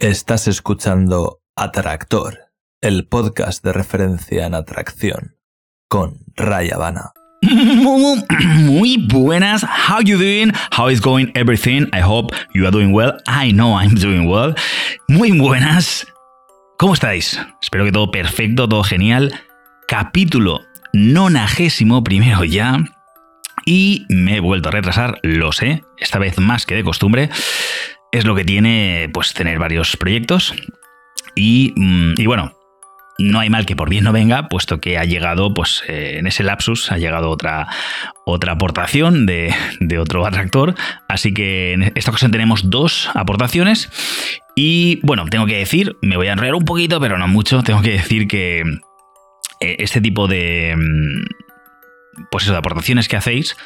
Estás escuchando Atractor, el podcast de referencia en atracción, con Ray Habana. Muy buenas, how you doing? How is going everything? I hope you are doing well. I know I'm doing well. Muy buenas. ¿Cómo estáis? Espero que todo perfecto, todo genial. Capítulo nonagésimo primero ya. Y me he vuelto a retrasar, lo sé, esta vez más que de costumbre. Es lo que tiene, pues, tener varios proyectos. Y, mm, y bueno, no hay mal que por bien no venga, puesto que ha llegado, pues eh, en ese lapsus, ha llegado otra, otra aportación de, de, otro atractor. Así que en esta ocasión tenemos dos aportaciones. Y bueno, tengo que decir, me voy a enrollar un poquito, pero no mucho, tengo que decir que eh, este tipo de... Mm, pues eso, de aportaciones que hacéis,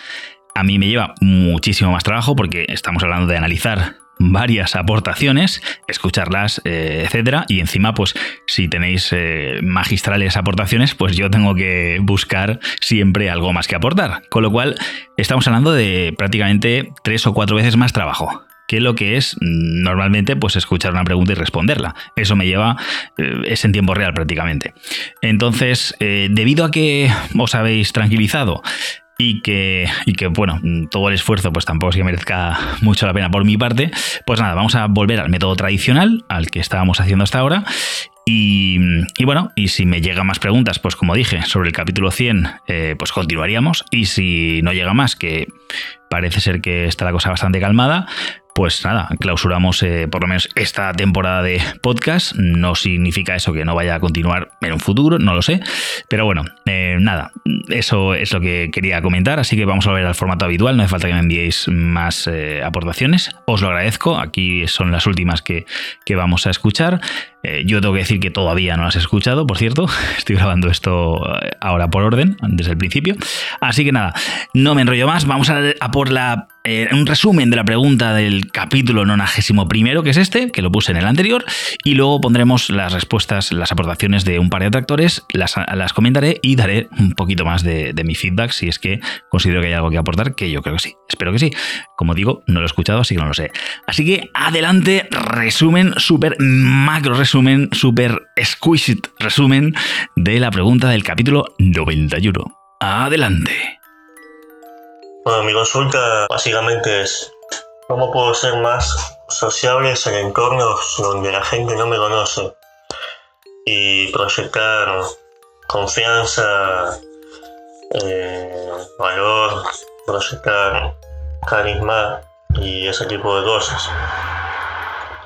a mí me lleva muchísimo más trabajo porque estamos hablando de analizar varias aportaciones, escucharlas, eh, etcétera. Y encima, pues, si tenéis eh, magistrales aportaciones, pues yo tengo que buscar siempre algo más que aportar. Con lo cual, estamos hablando de prácticamente tres o cuatro veces más trabajo que lo que es normalmente pues escuchar una pregunta y responderla. Eso me lleva, eh, es en tiempo real prácticamente. Entonces, debido a que os habéis tranquilizado y que, y que, bueno, todo el esfuerzo pues tampoco es que merezca mucho la pena por mi parte, pues nada, vamos a volver al método tradicional, al que estábamos haciendo hasta ahora. Y, y bueno, y si me llegan más preguntas, pues como dije, sobre el capítulo 100, eh, pues continuaríamos. Y si no llega más, que parece ser que está la cosa bastante calmada, pues nada, clausuramos eh, por lo menos esta temporada de podcast. No significa eso que no vaya a continuar en un futuro, no lo sé. Pero bueno, eh, nada, eso es lo que quería comentar. Así que vamos a ver al formato habitual. No hace falta que me enviéis más eh, aportaciones. Os lo agradezco. Aquí son las últimas que, que vamos a escuchar. Eh, yo tengo que decir que todavía no las he escuchado, por cierto. Estoy grabando esto eh, ahora por orden, desde el principio. Así que nada, no me enrollo más. Vamos a, a por la, eh, un resumen de la pregunta del capítulo 91 primero, que es este, que lo puse en el anterior. Y luego pondremos las respuestas, las aportaciones de un par de atractores. Las, las comentaré y daré un poquito más de, de mi feedback si es que considero que hay algo que aportar, que yo creo que sí. Espero que sí. Como digo, no lo he escuchado, así que no lo sé. Así que adelante, resumen, súper macro resumen resumen, super exquisite resumen de la pregunta del capítulo 91. Adelante. Bueno, mi consulta básicamente es cómo puedo ser más sociable en entornos donde la gente no me conoce y proyectar confianza, eh, valor, proyectar carisma y ese tipo de cosas.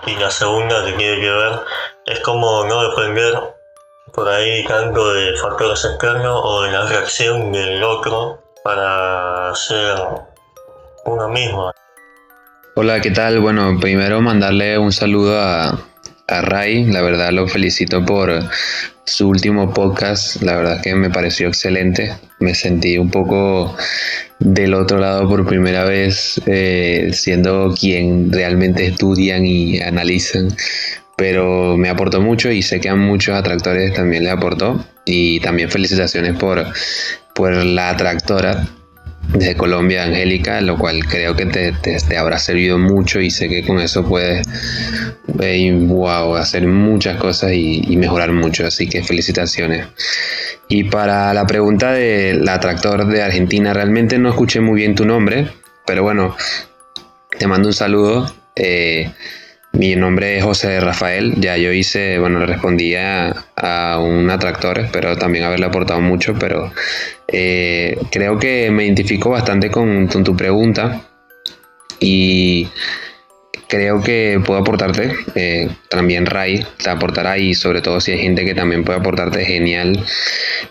Y la segunda que tiene que ver es como no depender por ahí tanto de factores externos o de la reacción del otro para ser uno mismo. Hola, ¿qué tal? Bueno, primero mandarle un saludo a, a Ray, la verdad lo felicito por su último podcast, la verdad que me pareció excelente, me sentí un poco del otro lado por primera vez, eh, siendo quien realmente estudian y analizan pero me aportó mucho y sé que a muchos atractores también le aportó. Y también felicitaciones por, por la atractora de Colombia, Angélica, lo cual creo que te, te, habrá servido mucho y sé que con eso puedes wow, hacer muchas cosas y, y, mejorar mucho. Así que felicitaciones. Y para la pregunta del atractor de Argentina, realmente no escuché muy bien tu nombre, pero bueno, te mando un saludo. Eh, mi nombre es José Rafael, ya yo hice, bueno, le respondía a, un atractor, espero también haberle aportado mucho, pero eh, creo que me identifico bastante con, con tu pregunta. Y creo que puedo aportarte. Eh, también Ray te aportará y sobre todo si hay gente que también puede aportarte, genial.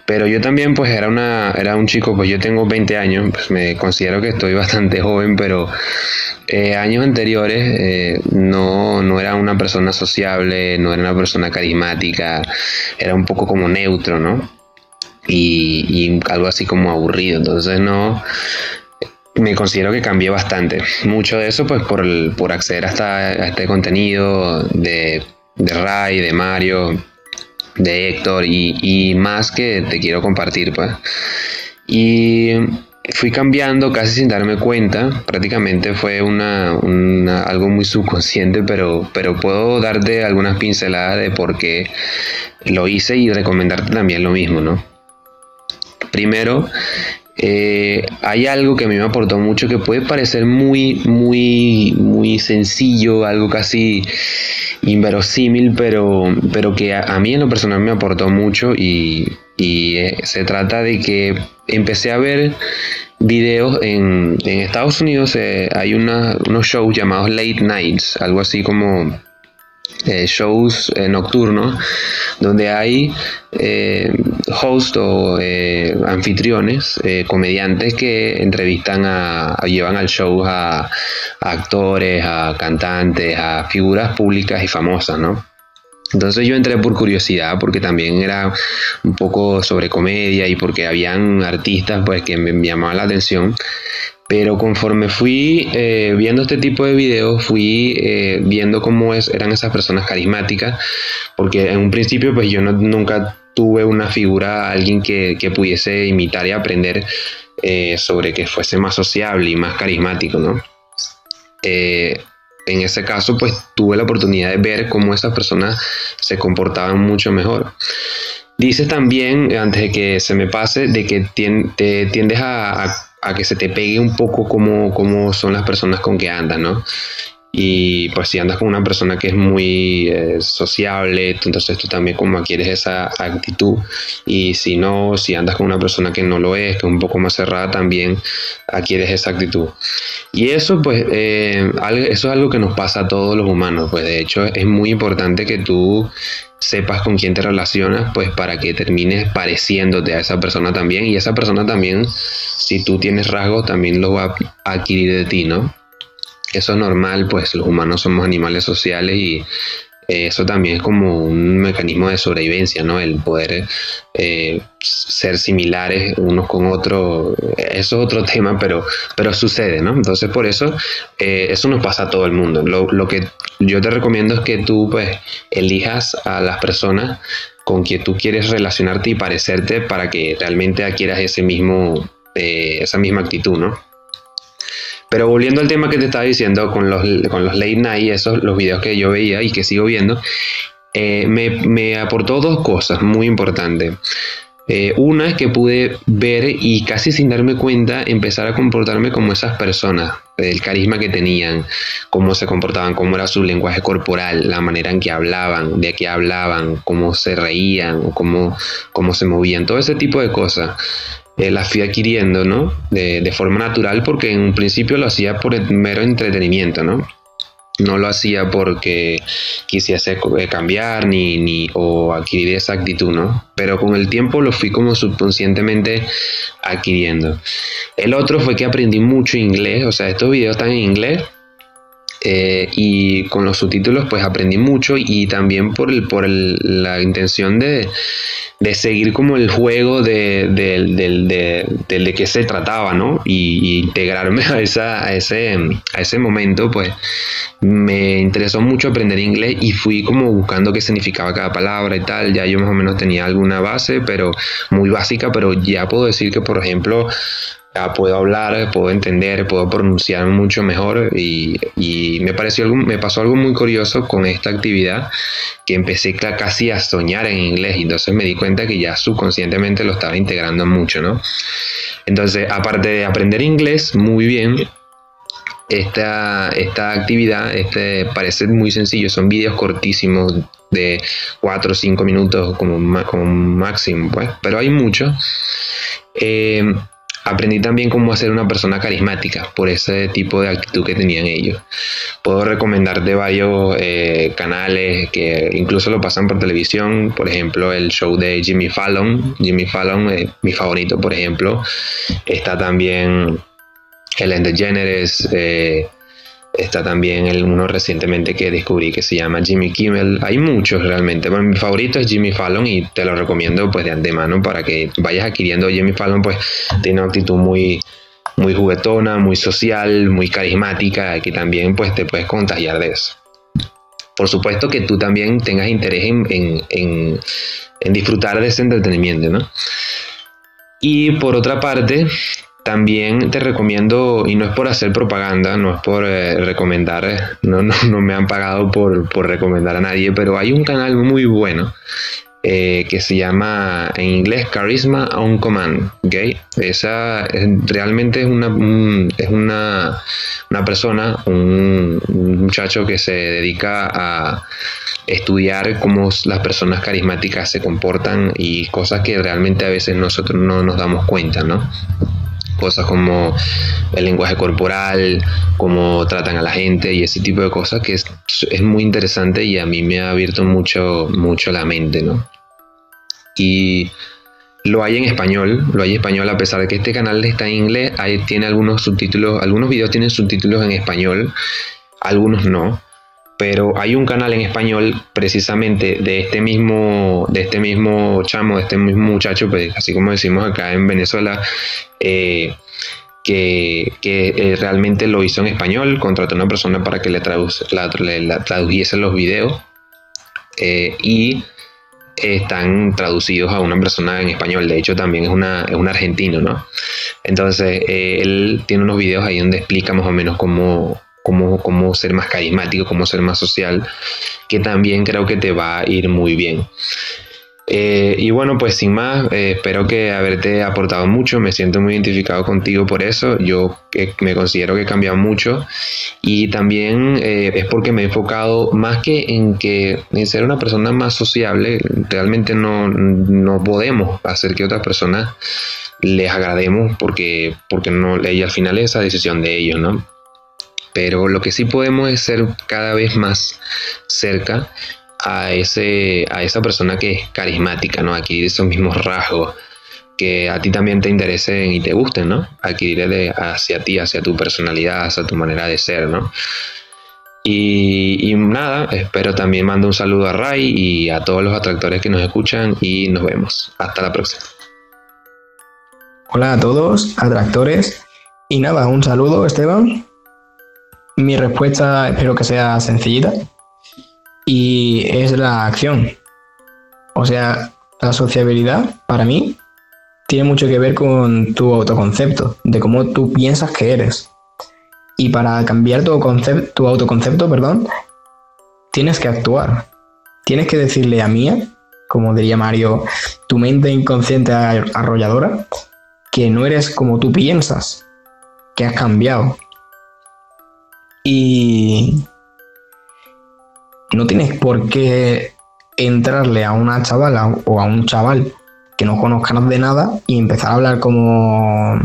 Pero yo también pues era, una, era un chico, pues yo tengo 20 años, pues me considero que estoy bastante joven, pero eh, años anteriores eh, no, no era una persona sociable, no era una persona carismática, era un poco como neutro, ¿no? Y, y algo así como aburrido. Entonces no me considero que cambié bastante. Mucho de eso, pues, por, por acceder hasta a este contenido de, de Ray, de Mario, de Héctor y, y, más que te quiero compartir, pues. Y fui cambiando casi sin darme cuenta. Prácticamente fue una, algo muy subconsciente, pero, pero puedo darte algunas pinceladas de por qué lo hice y recomendarte también lo mismo, ¿no? Primero, eh, hay algo que a mí me aportó mucho que puede parecer muy, muy, muy sencillo, algo casi inverosímil, pero, pero que a, mí en lo personal me aportó mucho y, eh, se trata de que empecé a ver videos en, Estados Unidos, eh, hay unos shows llamados late nights, algo así como eh, shows eh, nocturnos donde hay eh, hosts o anfitriones, comediantes que entrevistan a, llevan al show a, actores, a cantantes, a figuras públicas y famosas, ¿no? Entonces yo entré por curiosidad, porque también era un poco sobre comedia y porque habían artistas pues que me llamaban la atención. Pero conforme fui eh, viendo este tipo de videos, fui eh, viendo cómo es, eran esas personas carismáticas, porque en un principio pues yo nunca tuve una figura, alguien que, pudiese imitar y aprender eh, sobre que fuese más sociable y más carismático, ¿no? en ese caso pues tuve la oportunidad de ver cómo esas personas se comportaban mucho mejor. Dices también, antes de que se me pase, de que tiendes a que se te pegue un poco como, son las personas con que andas, ¿no? Y pues si andas con una persona que es muy eh, sociable, entonces tú también como adquieres esa actitud. Y si no, si andas con una persona que no lo es, que es un poco más cerrada, también adquieres esa actitud. Y eso pues, eh, eso es algo que nos pasa a todos los humanos. Pues de hecho es muy importante que tú sepas con quién te relacionas, pues para que termines pareciéndote a esa persona también. Y esa persona también, si tú tienes rasgos, también lo va a adquirir de ti, ¿no? Eso es normal, pues los humanos somos animales sociales y eso también es como un mecanismo de sobrevivencia, ¿no? El poder eh, ser similares unos con otros, eso es otro tema, pero, pero sucede, ¿no? Entonces por eso eh, eso nos pasa a todo el mundo. Lo, que yo te recomiendo es que tú pues elijas a las personas con quien tú quieres relacionarte y parecerte para que realmente adquieras ese mismo, eh, esa misma actitud, ¿no? Pero volviendo al tema que te estaba diciendo con los, con los late night, esos, los videos que yo veía y que sigo viendo, eh, me, me, aportó dos cosas muy importantes. Eh, una es que pude ver y casi sin darme cuenta empezar a comportarme como esas personas, el carisma que tenían, cómo se comportaban, cómo era su lenguaje corporal, la manera en que hablaban, de qué hablaban, cómo se reían, cómo, cómo se movían, todo ese tipo de cosas. Eh, la fui adquiriendo, ¿no? De, de, forma natural porque en un principio lo hacía por el mero entretenimiento, ¿no? No lo hacía porque quisiese eh, cambiar ni, ni o adquirir esa actitud, ¿no? Pero con el tiempo lo fui como subconscientemente adquiriendo. El otro fue que aprendí mucho inglés, o sea, estos videos están en inglés, eh, y con los subtítulos pues aprendí mucho y también por, el, por la intención de, de seguir como el juego de, de, de, qué se trataba, ¿no? Y, integrarme a, esa, a, ese, a ese momento, pues me interesó mucho aprender inglés y fui como buscando qué significaba cada palabra y tal. Ya yo más o menos tenía alguna base, pero muy básica, pero ya puedo decir que, por ejemplo, puedo hablar, puedo entender, puedo pronunciar mucho mejor y, me pareció algo, me pasó algo muy curioso con esta actividad que empecé casi a soñar en inglés y entonces me di cuenta que ya subconscientemente lo estaba integrando mucho, ¿no? Entonces, aparte de aprender inglés muy bien, esta, esta actividad este, parece muy sencillo, son vídeos cortísimos de 4 o 5 minutos como, como máximo, pues, pero hay mucho. Eh, Aprendí también cómo hacer una persona carismática por ese tipo de actitud que tenían ellos. Puedo recomendarte varios eh, canales que incluso lo pasan por televisión, por ejemplo el show de Jimmy Fallon. Jimmy Fallon es mi favorito, por ejemplo. Está también Ellen DeGeneres, eh, Está también el, uno recientemente que descubrí que se llama Jimmy Kimmel. Hay muchos realmente. Bueno, mi favorito es Jimmy Fallon y te lo recomiendo pues de antemano para que vayas adquiriendo. Jimmy Fallon pues tiene una actitud muy, muy juguetona, muy social, muy carismática, que también pues te puedes contagiar de eso. Por supuesto que tú también tengas interés en, en, en, en disfrutar de ese entretenimiento, ¿no? Y por otra parte, también te recomiendo, y no es por hacer propaganda, no es por eh, recomendar, no, no, me han pagado por, por, recomendar a nadie, pero hay un canal muy bueno eh, que se llama en inglés Charisma on Command. ¿okay? Esa realmente es una, es una, una persona, un, muchacho que se dedica a estudiar cómo las personas carismáticas se comportan y cosas que realmente a veces nosotros no nos damos cuenta, ¿no? Cosas como el lenguaje corporal, cómo tratan a la gente y ese tipo de cosas que es, es, muy interesante y a mí me ha abierto mucho, mucho la mente, ¿no? Y lo hay en español, lo hay en español a pesar de que este canal está en inglés, ahí tiene algunos subtítulos, algunos videos tienen subtítulos en español, algunos no, pero hay un canal en español precisamente de este mismo, de este mismo chamo, de este mismo muchacho, pues, así como decimos acá en Venezuela, eh, que, eh, realmente lo hizo en español, contrató a una persona para que le, tradujese los videos eh, y están traducidos a una persona en español. De hecho, también es, una, es un argentino, ¿no? Entonces, él tiene unos videos ahí donde explica más o menos cómo, cómo, ser más carismático, cómo ser más social, que también creo que te va a ir muy bien. Eh, y bueno, pues sin más, eh, espero que haberte aportado mucho, me siento muy identificado contigo por eso, yo me considero que he cambiado mucho y también eh, es porque me he enfocado más que en que en ser una persona más sociable, realmente no, no podemos hacer que otras personas les agrademos porque, porque no, y al final es esa decisión de ellos, ¿no? Pero lo que sí podemos es ser cada vez más cerca a, ese, a esa persona que es carismática, ¿no? Adquirir esos mismos rasgos que a ti también te interesen y te gusten, ¿no? Adquirir hacia ti, hacia tu personalidad, hacia tu manera de ser, ¿no? Y, y, nada, espero también mando un saludo a Ray y a todos los atractores que nos escuchan y nos vemos. Hasta la próxima. Hola a todos, atractores. Y nada, un saludo Esteban mi respuesta espero que sea sencillita y es la acción. O sea, la sociabilidad para mí tiene mucho que ver con tu autoconcepto, de cómo tú piensas que eres. Y para cambiar tu, tu autoconcepto, perdón, tienes que actuar. Tienes que decirle a Mía, como diría Mario, tu mente inconsciente arrolladora, que no eres como tú piensas, que has cambiado, y no tienes por qué entrarle a una chavala o a un chaval que no conozcas de nada y empezar a hablar como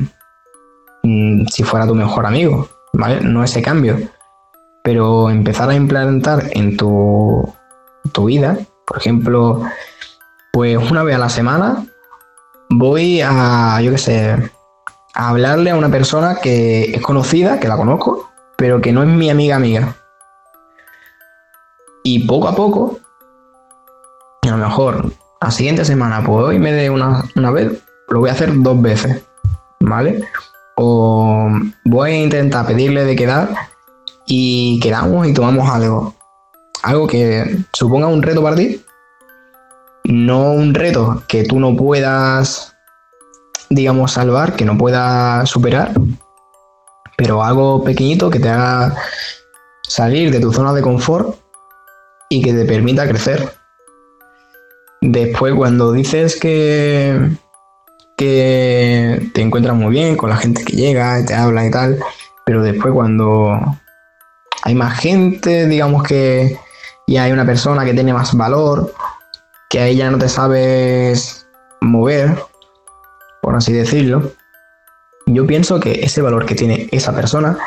mm, si fuera tu mejor amigo, ¿vale? No ese cambio, pero empezar a implementar en tu, tu vida, por ejemplo, pues una vez a la semana voy a, yo qué sé, a hablarle a una persona que es conocida, que la conozco, pero que no es mi amiga amiga. Y poco a poco, a lo mejor la siguiente semana, pues hoy me dé una, una vez, lo voy a hacer dos veces, ¿vale? O voy a intentar pedirle de quedar y quedamos y tomamos algo. Algo que suponga un reto para ti. No un reto que tú no puedas, digamos, salvar, que no puedas superar, pero algo pequeñito que te haga salir de tu zona de confort y que te permita crecer. Después, cuando dices que, que te encuentras muy bien con la gente que llega te habla y tal, pero después cuando hay más gente, digamos que y hay una persona que tiene más valor, que a ella no te sabes mover, por así decirlo, yo pienso que ese valor que tiene esa persona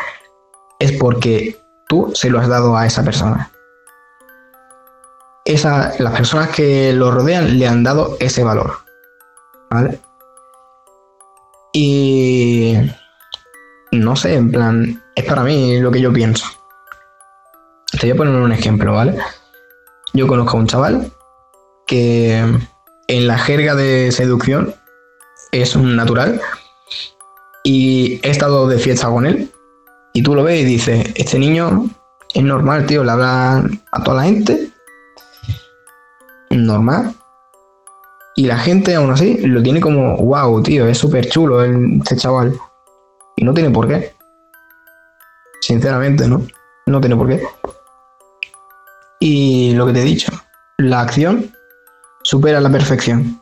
es porque tú se lo has dado a esa persona. Esa, las personas que lo rodean le han dado ese valor. ¿Vale? Y no sé, en plan, es para mí lo que yo pienso. Te voy a poner un ejemplo, ¿vale? Yo conozco a un chaval que en la jerga de seducción es un natural y he estado de fiesta con él y tú lo ves y dices, este niño es normal, tío, le habla a toda la gente, normal. Y la gente aún así lo tiene como, wow, tío, es súper chulo este chaval. Y no tiene por qué. Sinceramente, ¿no? No tiene por qué. Y lo que te he dicho, la acción supera la perfección.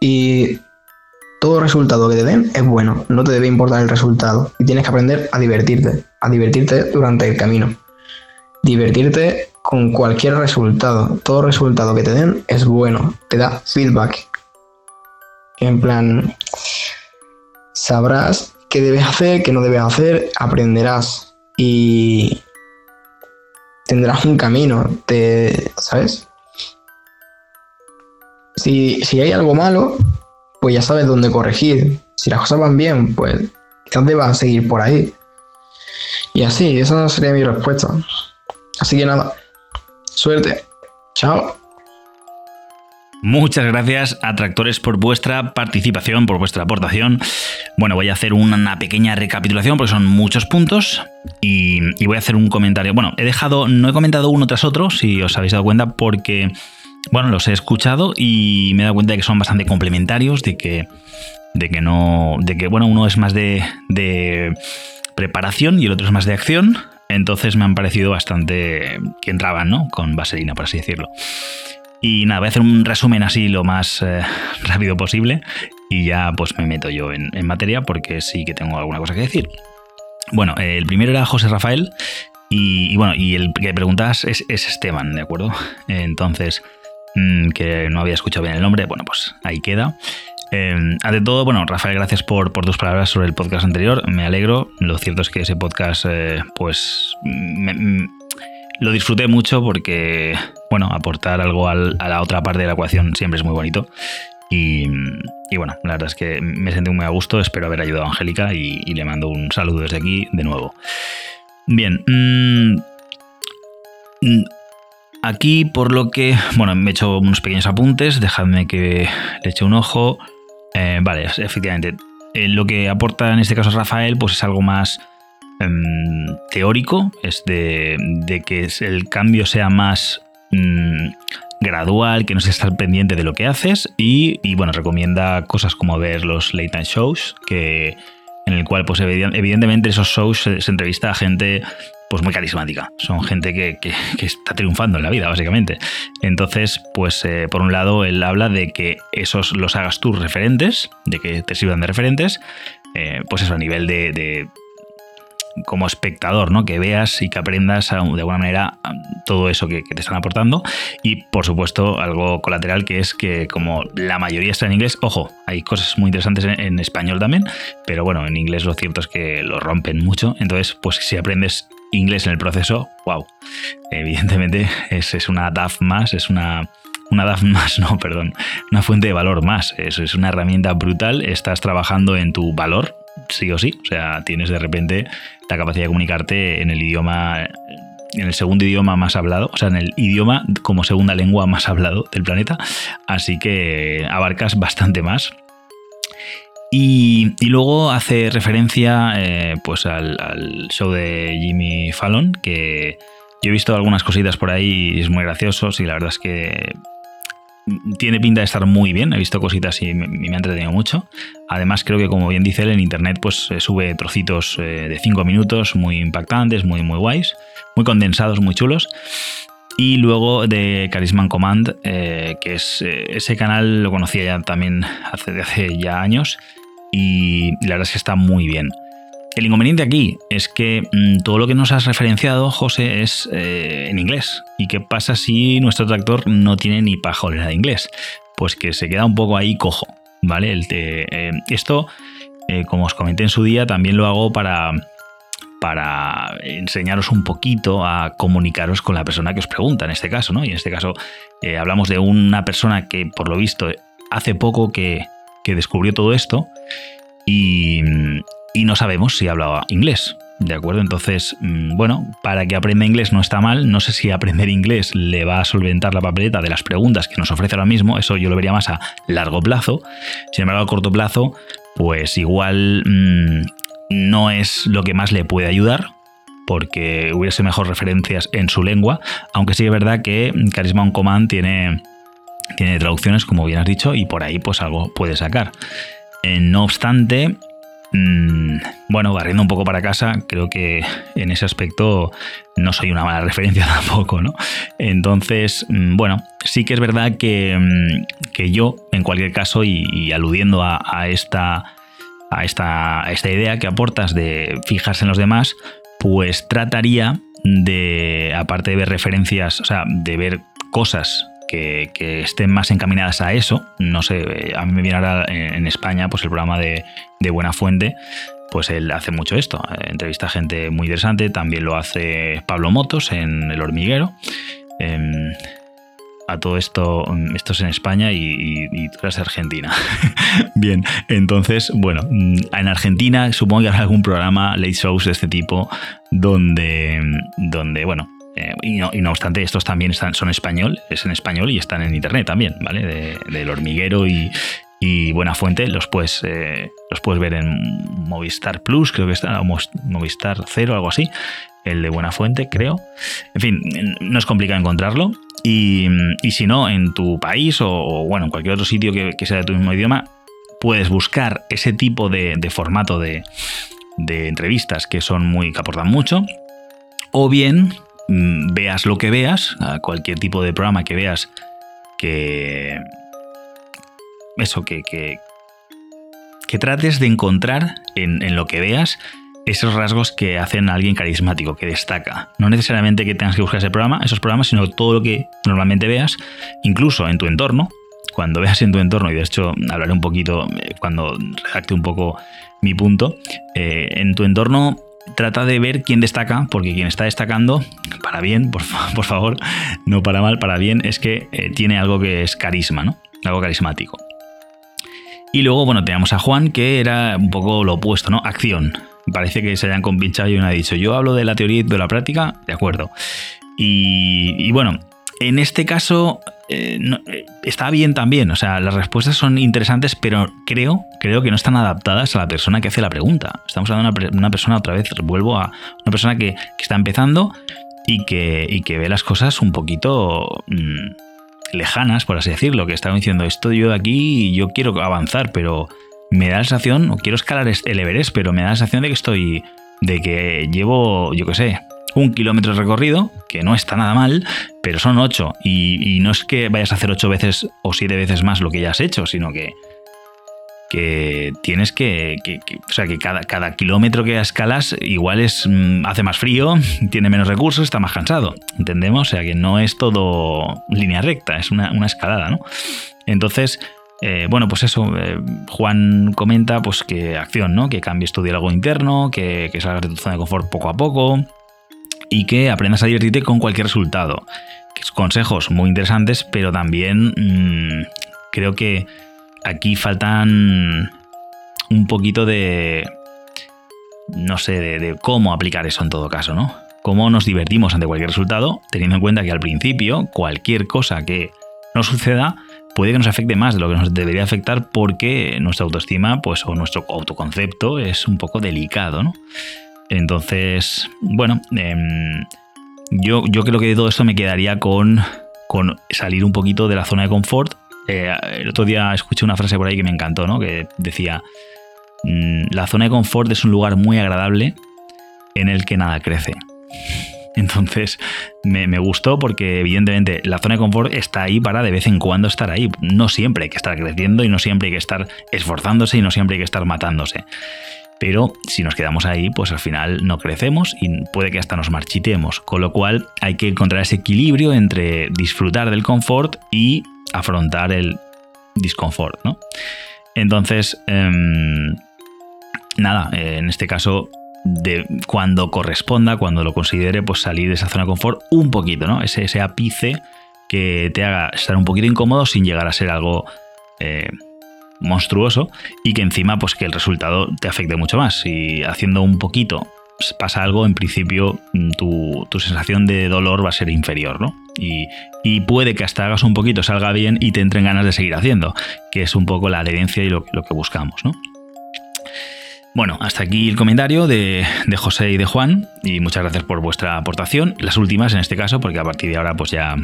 Y todo resultado que te den es bueno, no te debe importar el resultado. Y tienes que aprender a divertirte, a divertirte durante el camino. Divertirte con cualquier resultado. Todo resultado que te den es bueno, te da feedback. En plan, sabrás qué debes hacer, qué no debes hacer, aprenderás y tendrás un camino, te, ¿sabes? Si, si hay algo malo, pues ya sabes dónde corregir. Si las cosas van bien, pues quizás debas seguir por ahí. Y así, esa sería mi respuesta. Así que nada, suerte. Chao. Muchas gracias, atractores, por vuestra participación, por vuestra aportación. Bueno, voy a hacer una pequeña recapitulación porque son muchos puntos y, y, voy a hacer un comentario. Bueno, he dejado, no he comentado uno tras otro, si os habéis dado cuenta, porque, bueno, los he escuchado y me he dado cuenta de que son bastante complementarios, de que, de que no, de que, bueno, uno es más de, de preparación y el otro es más de acción. Entonces me han parecido bastante que entraban, ¿no? Con vaselina, por así decirlo. Y nada, voy a hacer un resumen así lo más eh, rápido posible y ya pues me meto yo en, materia porque sí que tengo alguna cosa que decir. Bueno, eh, el primero era José Rafael y, y, bueno, y el que preguntas es, es Esteban, ¿de acuerdo? Entonces, mmm, que no había escuchado bien el nombre, bueno, pues ahí queda. Eh, ante todo, bueno, Rafael, gracias por, por, tus palabras sobre el podcast anterior. Me alegro. Lo cierto es que ese podcast, eh, pues, me, me, lo disfruté mucho porque, bueno, aportar algo al, a la otra parte de la ecuación siempre es muy bonito. Y, y, bueno, la verdad es que me sentí muy a gusto. Espero haber ayudado a Angélica y, le mando un saludo desde aquí de nuevo. Bien. Mmm, aquí, por lo que, bueno, me he hecho unos pequeños apuntes. Dejadme que le eche un ojo. Eh, vale, efectivamente. Eh, lo que aporta en este caso Rafael, pues es algo más um, teórico, es de, de, que el cambio sea más um, gradual, que no se estar pendiente de lo que haces y, y, bueno, recomienda cosas como ver los late night shows, que en el cual pues evidentemente esos shows se, entrevista a gente pues muy carismática. Son gente que, que, está triunfando en la vida, básicamente. Entonces, pues eh, por un lado, él habla de que esos los hagas tus referentes, de que te sirvan de referentes, eh, pues eso, a nivel de, como espectador, ¿no? Que veas y que aprendas de alguna manera todo eso que, te están aportando. Y por supuesto, algo colateral que es que como la mayoría está en inglés, ojo, hay cosas muy interesantes en, español también, pero bueno, en inglés lo cierto es que lo rompen mucho. Entonces, pues si aprendes inglés en el proceso, wow. Evidentemente es, es una DAF más, es una, una DAF más, no, perdón, una fuente de valor más. Es, es una herramienta brutal, estás trabajando en tu valor, sí o sí. O sea, tienes de repente la capacidad de comunicarte en el idioma, en el segundo idioma más hablado, o sea, en el idioma como segunda lengua más hablado del planeta. Así que abarcas bastante más. Y, luego hace referencia eh, pues al, al, show de Jimmy Fallon, que yo he visto algunas cositas por ahí y es muy gracioso, y la verdad es que tiene pinta de estar muy bien, he visto cositas y me, ha entretenido mucho. Además creo que como bien dice él, en internet pues sube trocitos eh, de 5 minutos muy impactantes, muy muy guays, muy condensados, muy chulos. Y luego de Charisma Command, eh, que es eh, ese canal lo conocía ya también hace, hace ya años y la verdad es que está muy bien. El inconveniente aquí es que mmm, todo lo que nos has referenciado, José, es eh, en inglés. ¿Y qué pasa si nuestro tractor no tiene ni pajolera de inglés? Pues que se queda un poco ahí cojo, ¿vale? Eh, esto, eh, como os comenté en su día, también lo hago para, para enseñaros un poquito a comunicaros con la persona que os pregunta, en este caso, ¿no? Y en este caso hablamos de una persona que, por lo visto, hace poco que, que descubrió todo esto y, y no sabemos si hablaba inglés. ¿De acuerdo? Entonces, mm, bueno, para que aprenda inglés no está mal. No sé si aprender inglés le va a solventar la papeleta de las preguntas que nos ofrece ahora mismo. Eso yo lo vería más a largo plazo. Sin embargo, a corto plazo, pues igual mmm, no es lo que más le puede ayudar. Porque hubiese mejor referencias en su lengua. Aunque sí es verdad que Charisma on Command tiene, tiene traducciones, como bien has dicho, y por ahí pues algo puede sacar. Eh, no obstante, mm, bueno, barriendo un poco para casa, creo que en ese aspecto no soy una mala referencia tampoco, ¿no? Entonces, mm, bueno, sí que es verdad que, mm, que yo, en cualquier caso, y, aludiendo a, esta, a, esta, a esta idea que aportas de fijarse en los demás, pues trataría de, aparte de ver referencias, o sea, de ver cosas que, estén más encaminadas a eso. No sé, a mí me viene ahora en España pues el programa de, Buena Fuente, pues él hace mucho esto. Entrevista a gente muy interesante, también lo hace Pablo Motos en El Hormiguero. Em, a todo esto, esto es en España y, tú eres Argentina. Bien, entonces, bueno, en Argentina supongo que habrá algún programa late shows de este tipo donde, donde bueno, eh, y, no, obstante, estos también son español, es en español y están en internet también, ¿vale? del hormiguero y, Buena Fuente los puedes, eh, los puedes ver en Movistar Plus, creo que está, Movistar Cero, algo así. El de Buena Fuente, creo. En fin, no es complicado encontrarlo. Y, si no, en tu país o, bueno, en cualquier otro sitio que, sea de tu mismo idioma, puedes buscar ese tipo de, formato de, de entrevistas que son muy, que aportan mucho. O bien veas lo que veas, a cualquier tipo de programa que veas que... Eso, que, que, trates de encontrar en, lo que veas esos rasgos que hacen a alguien carismático, que destaca. No necesariamente que tengas que buscar ese programa, esos programas, sino todo lo que normalmente veas, incluso en tu entorno. Cuando veas en tu entorno, y de hecho hablaré un poquito eh, cuando redacte un poco mi punto, eh, en tu entorno trata de ver quién destaca, porque quien está destacando, para bien, por, favor, no para mal, para bien, es que eh, tiene algo que es carisma, ¿no? Algo carismático. Y luego, bueno, tenemos a Juan, que era un poco lo opuesto, ¿no? Acción. Parece que se hayan compinchado y uno ha dicho, yo hablo de la teoría y de la práctica, de acuerdo. Y bueno, en este caso eh, eh, está bien también, o sea, las respuestas son interesantes, pero creo, creo que no están adaptadas a la persona que hace la pregunta. Estamos hablando de una, persona, otra vez, vuelvo a una persona que, está empezando y que, que, ve las cosas un poquito mm, lejanas, por así decirlo, que está diciendo, estoy yo de aquí yo quiero avanzar, pero me da la sensación, o quiero escalar el Everest, pero me da la sensación de que estoy, de que llevo, yo qué sé, un kilómetro recorrido, que no está nada mal, pero son ocho. Y, no es que vayas a hacer ocho veces o siete veces más lo que ya has hecho, sino que, que tienes que, O sea, que cada, cada kilómetro que escalas igual es, mm, hace más frío, tiene menos recursos, está más cansado. ¿Entendemos? O sea, que no es todo línea recta, es una, escalada, ¿no? Entonces. Eh, bueno, pues eso, eh, Juan comenta pues que acción, ¿no? Que cambies tu diálogo interno, que, que salgas de tu zona de confort poco a poco, y que aprendas a divertirte con cualquier resultado. Consejos muy interesantes, pero también mm, creo que aquí faltan un poquito de, no sé, de, cómo aplicar eso en todo caso, ¿no? Cómo nos divertimos ante cualquier resultado, teniendo en cuenta que al principio cualquier cosa que nos suceda puede que nos afecte más de lo que nos debería afectar porque nuestra autoestima pues, o nuestro autoconcepto es un poco delicado, ¿no? Entonces, bueno, em, yo, yo creo que de todo esto me quedaría con, con salir un poquito de la zona de confort. Eh, el otro día escuché una frase por ahí que me encantó, ¿no? Que decía, mm, la zona de confort es un lugar muy agradable en el que nada crece. Entonces me, me, gustó porque evidentemente la zona de confort está ahí para de vez en cuando estar ahí. No siempre hay que estar creciendo y no siempre hay que estar esforzándose y no siempre hay que estar matándose. Pero si nos quedamos ahí, pues al final no crecemos y puede que hasta nos marchitemos. Con lo cual hay que encontrar ese equilibrio entre disfrutar del confort y afrontar el disconfort, ¿no? Entonces, em, nada, en este caso, de cuando corresponda, cuando lo considere, pues salir de esa zona de confort un poquito, ¿no? Ese, ese ápice que te haga estar un poquito incómodo sin llegar a ser algo eh, monstruoso y que encima pues que el resultado te afecte mucho más. Y haciendo un poquito pues, pasa algo, en principio mm, tu, sensación de dolor va a ser inferior, ¿no? Y, puede que hasta hagas un poquito, salga bien y te entren ganas de seguir haciendo, que es un poco la adherencia y lo, que buscamos, ¿no? Bueno, hasta aquí el comentario de, José y de Juan, y muchas gracias por vuestra aportación. Las últimas en este caso, porque a partir de ahora pues ya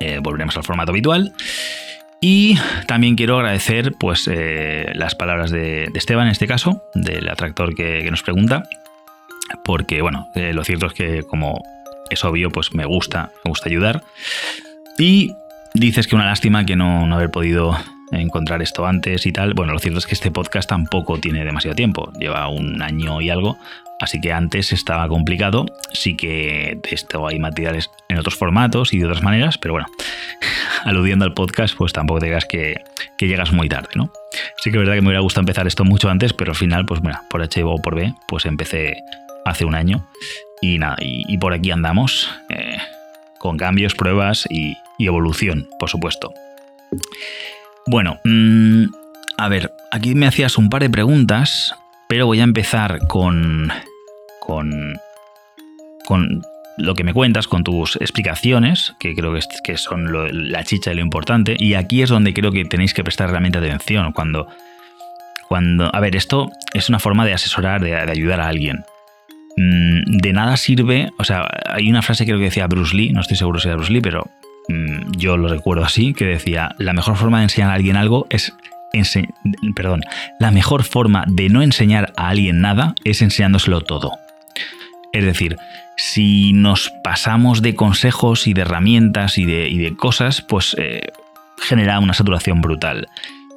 eh, volveremos al formato habitual. Y también quiero agradecer pues, eh, las palabras de, Esteban, en este caso, del atractor que, nos pregunta, porque bueno, eh, lo cierto es que como es obvio, pues me gusta, me gusta ayudar. Y dices que una lástima que no, no haber podido encontrar esto antes y tal. Bueno, lo cierto es que este podcast tampoco tiene demasiado tiempo, lleva un año y algo, Así que antes estaba complicado. Sí que esto hay materiales en otros formatos y de otras maneras, pero bueno, aludiendo al podcast, pues tampoco te digas que, llegas muy tarde, ¿no? Sí que es verdad que me hubiera gustado empezar esto mucho antes, pero al final, pues bueno, por H o por B, pues empecé hace un año y nada, y, por aquí andamos, eh, con cambios, pruebas y, evolución, por supuesto. Bueno, mm, a ver, aquí me hacías un par de preguntas pero voy a empezar con, con, con lo que me cuentas, con tus explicaciones, que creo que, que son la chicha y lo importante. Y aquí es donde creo que tenéis que prestar realmente atención. Cuando, cuando, a ver, esto es una forma de asesorar, de, ayudar a alguien. Mm, de nada sirve, o sea, hay una frase creo que decía Bruce Lee, no estoy seguro si era Bruce Lee, pero yo lo recuerdo así, que decía, la mejor forma de enseñar a alguien algo es perdón, la mejor forma de no enseñar a alguien nada es enseñándoselo todo. Es decir, si nos pasamos de consejos y de herramientas y de, cosas, pues eh, genera una saturación brutal.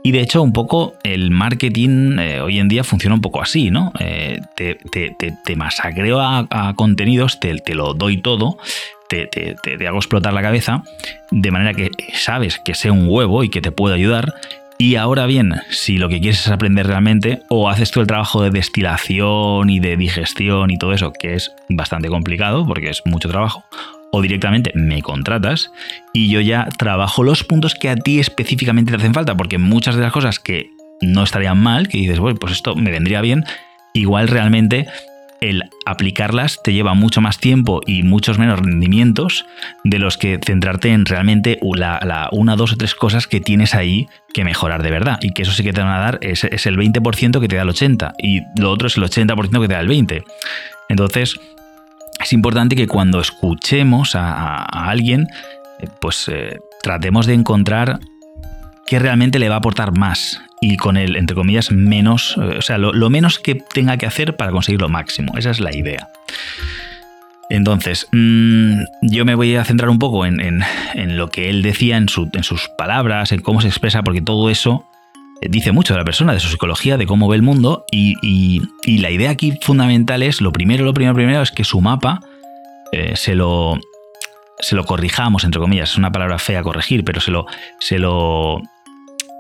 Y de hecho, un poco el marketing eh, hoy en día funciona un poco así, ¿no? Eh, te, te, masacreo a, contenidos, te, lo doy todo, te, hago explotar la cabeza, de manera que sabes que sé un huevo y que te puedo ayudar, y ahora bien, si lo que quieres es aprender realmente, o haces todo el trabajo de destilación y de digestión y todo eso, que es bastante complicado porque es mucho trabajo, o directamente me contratas y yo ya trabajo los puntos que a ti específicamente te hacen falta, porque muchas de las cosas que no estarían mal, que dices, bueno, pues esto me vendría bien, igual realmente el aplicarlas te lleva mucho más tiempo y muchos menos rendimientos de los que centrarte en realmente la, una, dos o tres cosas que tienes ahí que mejorar de verdad. Y que eso sí que te van a dar, es, el 20% que te da el 80% y lo otro es el 80% que te da el 20%. Entonces, es importante que cuando escuchemos a, alguien, eh, pues eh, tratemos de encontrar qué realmente le va a aportar más y con el, entre comillas, menos, eh, o sea, lo, menos que tenga que hacer para conseguir lo máximo. Esa es la idea. Entonces, mm, yo me voy a centrar un poco en, lo que él decía, en, en, sus palabras, en cómo se expresa, porque todo eso eh, dice mucho de la persona, de su psicología, de cómo ve el mundo. Y, la idea aquí fundamental es, lo primero, lo primero, primero, es que su mapa eh, se lo se lo corrijamos, entre comillas, es una palabra fea corregir, pero se lo, se lo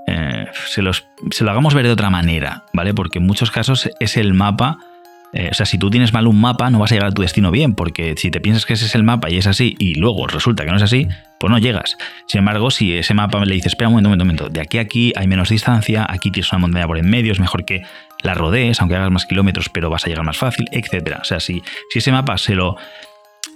eh, se, se, lo hagamos ver de otra manera, ¿vale? Porque en muchos casos es el mapa. Eh, o sea, si tú tienes mal un mapa, no vas a llegar a tu destino bien, porque si te piensas que ese es el mapa y es así, y luego resulta que no es así, pues no llegas. Sin embargo, si ese mapa le dices, espera un momento, un momento, un momento, de aquí a aquí hay menos distancia, aquí tienes una montaña por en medio, es mejor que la rodees, aunque hagas más kilómetros, pero vas a llegar más fácil, etc. O sea, si, si ese mapa se lo,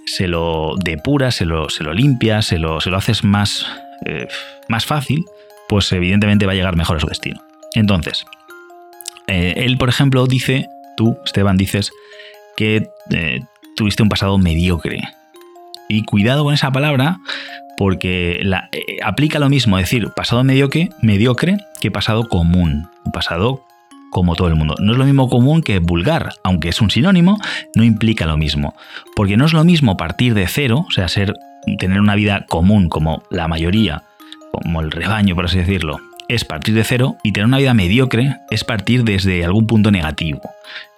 se lo depura, se lo, se lo limpia, se lo, se lo haces más, eh, más fácil, pues evidentemente va a llegar mejor a su destino. Entonces, eh, él, por ejemplo, dice, tú, Esteban, dices que eh, tuviste un pasado mediocre. Y cuidado con esa palabra, porque la, eh, aplica lo mismo, decir, pasado mediocre, mediocre que pasado común. Un pasado como todo el mundo. No es lo mismo común que vulgar, aunque es un sinónimo, no implica lo mismo. Porque no es lo mismo partir de cero, o sea, ser, tener una vida común como la mayoría, como el rebaño, por así decirlo, es partir de cero y tener una vida mediocre es partir desde algún punto negativo,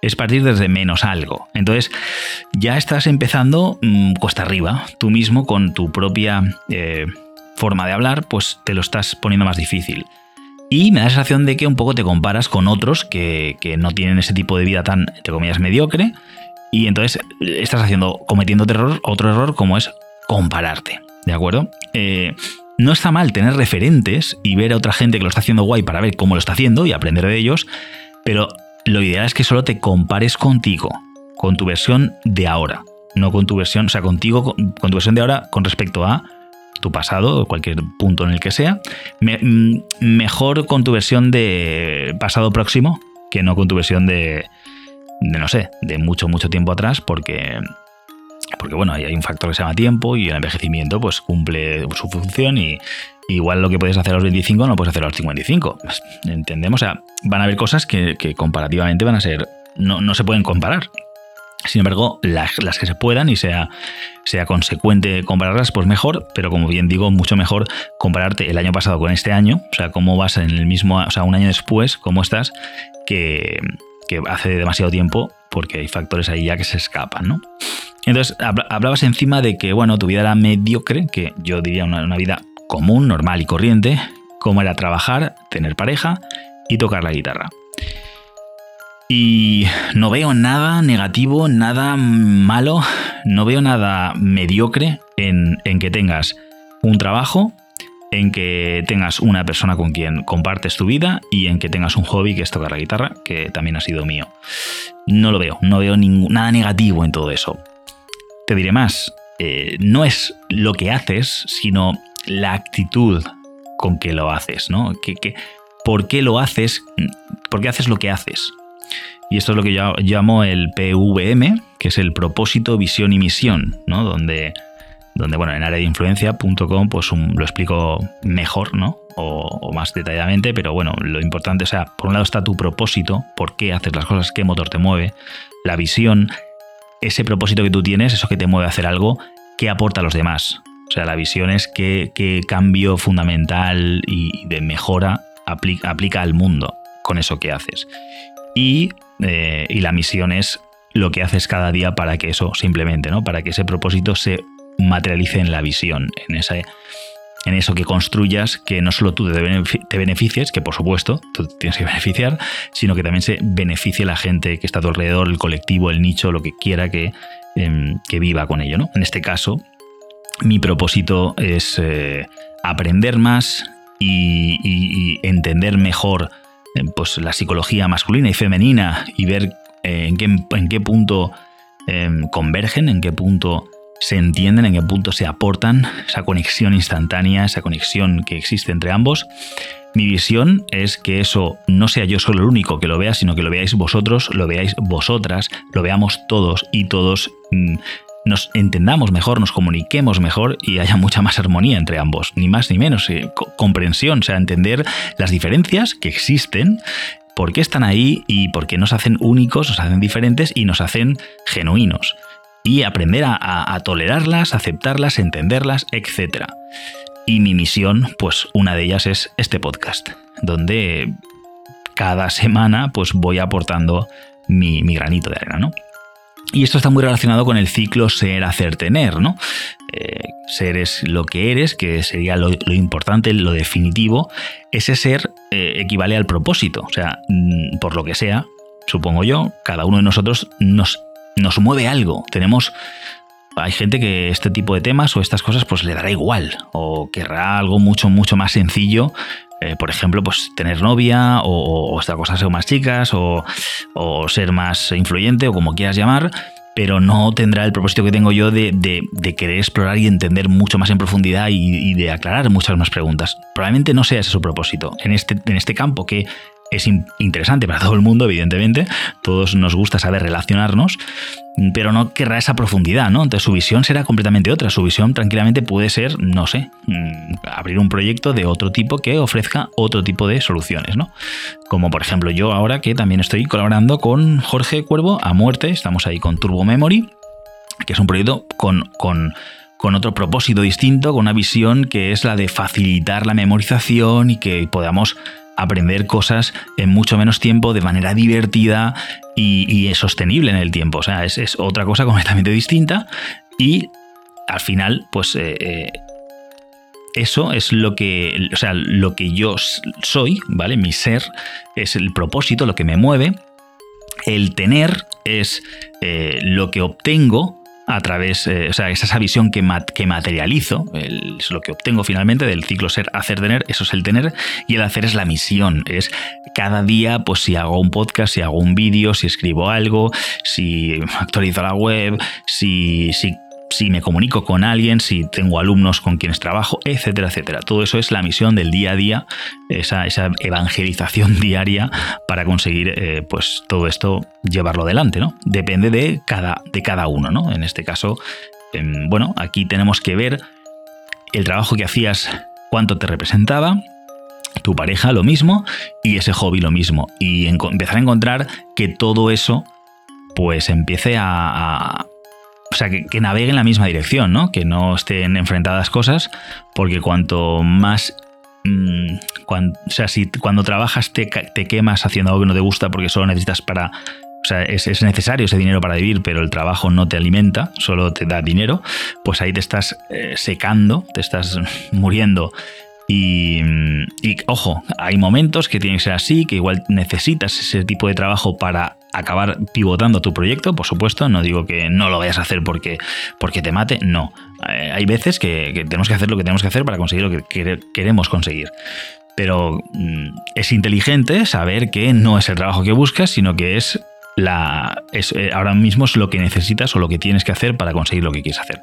es partir desde menos algo. Entonces ya estás empezando mm, cuesta arriba, tú mismo con tu propia eh, forma de hablar, pues te lo estás poniendo más difícil. Y me da la sensación de que un poco te comparas con otros que, no tienen ese tipo de vida tan, entre comillas, mediocre. Y entonces estás haciendo, cometiendo otro error, otro error como es compararte. ¿De acuerdo? Eh, no está mal tener referentes y ver a otra gente que lo está haciendo guay para ver cómo lo está haciendo y aprender de ellos, pero lo ideal es que solo te compares contigo, con tu versión de ahora, no con tu versión, o sea, contigo, con, tu versión de ahora con respecto a tu pasado o cualquier punto en el que sea, mm, mejor con tu versión de pasado próximo que no con tu versión de, de no sé, de mucho, mucho tiempo atrás, porque porque bueno, hay un factor que se llama tiempo y el envejecimiento pues cumple su función y, igual lo que puedes hacer a los 25 no lo puedes hacer a los 55. Pues, entendemos, o sea, van a haber cosas que, comparativamente van a ser, no, no se pueden comparar. Sin embargo, las, que se puedan y sea, sea consecuente compararlas, pues mejor, pero como bien digo, mucho mejor compararte el año pasado con este año, o sea, cómo vas en el mismo, o sea, un año después, cómo estás, que, que hace demasiado tiempo, porque hay factores ahí ya que se escapan, ¿no? Entonces, hablabas encima de que, bueno, tu vida era mediocre, que yo diría una, vida común, normal y corriente, como era trabajar, tener pareja y tocar la guitarra. Y no veo nada negativo, nada malo, no veo nada mediocre en, en, que tengas un trabajo, en que tengas una persona con quien compartes tu vida y en que tengas un hobby que es tocar la guitarra, que también ha sido mío. No lo veo, no veo nada negativo en todo eso. Te diré más, eh, no es lo que haces, sino la actitud con que lo haces, ¿no? por qué lo haces? ¿Por qué haces lo que haces? Y esto es lo que yo llamo el PVM, que es el propósito, visión y misión, ¿no? Donde, donde bueno, en influencia.com pues lo explico mejor, ¿no? O, más detalladamente, pero bueno, lo importante, o sea, por un lado está tu propósito, por qué haces las cosas, qué motor te mueve, la visión, ese propósito que tú tienes, eso que te mueve a hacer algo, qué aporta a los demás. O sea, la visión es qué, cambio fundamental y de mejora aplica, al mundo con eso que haces. Eh, y, la misión es lo que haces cada día para que eso simplemente, ¿no? Para que ese propósito se materialice en la visión, en en eso que construyas, que no solo tú te beneficies, que por supuesto tú tienes que beneficiar, sino que también se beneficie la gente que está a tu alrededor, el colectivo, el nicho, lo que quiera que, em, que viva con ello. ¿no? En este caso, mi propósito es eh, aprender más y entender mejor pues, la psicología masculina y femenina y ver eh, en, qué, en, qué, punto em, convergen, en qué punto se entienden, en qué punto se aportan, esa conexión instantánea, esa conexión que existe entre ambos. Mi visión es que eso no sea yo solo el único que lo vea, sino que lo veáis vosotros, lo veáis vosotras, lo veamos todos y todos mm, nos entendamos mejor, nos comuniquemos mejor y haya mucha más armonía entre ambos, ni más ni menos, eh, comprensión, o sea, entender las diferencias que existen, por qué están ahí y por qué nos hacen únicos, nos hacen diferentes y nos hacen genuinos. Y aprender a, tolerarlas, aceptarlas, entenderlas, etc. Y mi misión, pues una de ellas es este podcast, donde cada semana pues voy aportando mi, mi granito de arena, ¿no? Y esto está muy relacionado con el ciclo ser, hacer, tener, ¿no? Eh, ser es lo que eres, que sería lo, importante, lo definitivo. Ese ser eh, equivale al propósito. O sea, mm, por lo que sea, supongo yo, cada uno de nosotros nos, nos mueve algo. Tenemos hay gente que este tipo de temas o estas cosas pues le dará igual o querrá algo mucho mucho más sencillo eh, por ejemplo, pues tener novia o, o cosas ser más chicas o, ser más influyente o como quieras llamar, pero no tendrá el propósito que tengo yo de, querer explorar y entender mucho más en profundidad y, de aclarar muchas más preguntas. Probablemente no sea ese su propósito. En este, en este campo que es interesante para todo el mundo, evidentemente. Todos nos gusta saber relacionarnos, pero no querrá esa profundidad, ¿no? Entonces su visión será completamente otra. Su visión tranquilamente puede ser, no sé, mm, abrir un proyecto de otro tipo que ofrezca otro tipo de soluciones, ¿no? Como por ejemplo yo ahora que también estoy colaborando con Jorge Cuervo a muerte, estamos ahí con Turbo Memory, que es un proyecto con, con con otro propósito distinto, con una visión que es la de facilitar la memorización y que podamos aprender cosas en mucho menos tiempo, de manera divertida y, sostenible en el tiempo. O sea, es, otra cosa completamente distinta y al final, pues... Eh, eh, eso es lo que, o sea, lo que yo soy, ¿vale? Mi ser es el propósito, lo que me mueve. El tener es eh, lo que obtengo a través, eh, o sea, esa visión que, que materializo, es lo que obtengo finalmente del ciclo ser, hacer, tener, eso es el tener, y el hacer es la misión, es cada día, pues si hago un podcast, si hago un vídeo, si escribo algo, si actualizo la web, si, si si me comunico con alguien, si tengo alumnos con quienes trabajo, etcétera, etcétera. Todo eso es la misión del día a día, esa, evangelización diaria para conseguir eh, pues todo esto llevarlo adelante, ¿no? Depende de cada, de cada uno, ¿no? En este caso, em, bueno, aquí tenemos que ver el trabajo que hacías cuánto te representaba, tu pareja lo mismo y ese hobby lo mismo. Y empezar a encontrar que todo eso pues empiece a, o sea, que, navegue en la misma dirección, ¿no? Que no estén enfrentadas cosas, porque cuanto más... Mm, o sea, si cuando trabajas te, te, quemas haciendo algo que no te gusta porque solo necesitas para... O sea, es, es, necesario ese dinero para vivir, pero el trabajo no te alimenta, solo te da dinero, pues ahí te estás eh, secando, te estás muriendo y, ojo, hay momentos que tienen que ser así, que igual necesitas ese tipo de trabajo para acabar pivotando tu proyecto, por supuesto, no digo que no lo vayas a hacer porque, porque te mate, no. Eh, hay veces que, tenemos que hacer lo que tenemos que hacer para conseguir lo que queremos conseguir. Pero mm, es inteligente saber que no es el trabajo que buscas, sino que es la, es, eh, ahora mismo es lo que necesitas o lo que tienes que hacer para conseguir lo que quieres hacer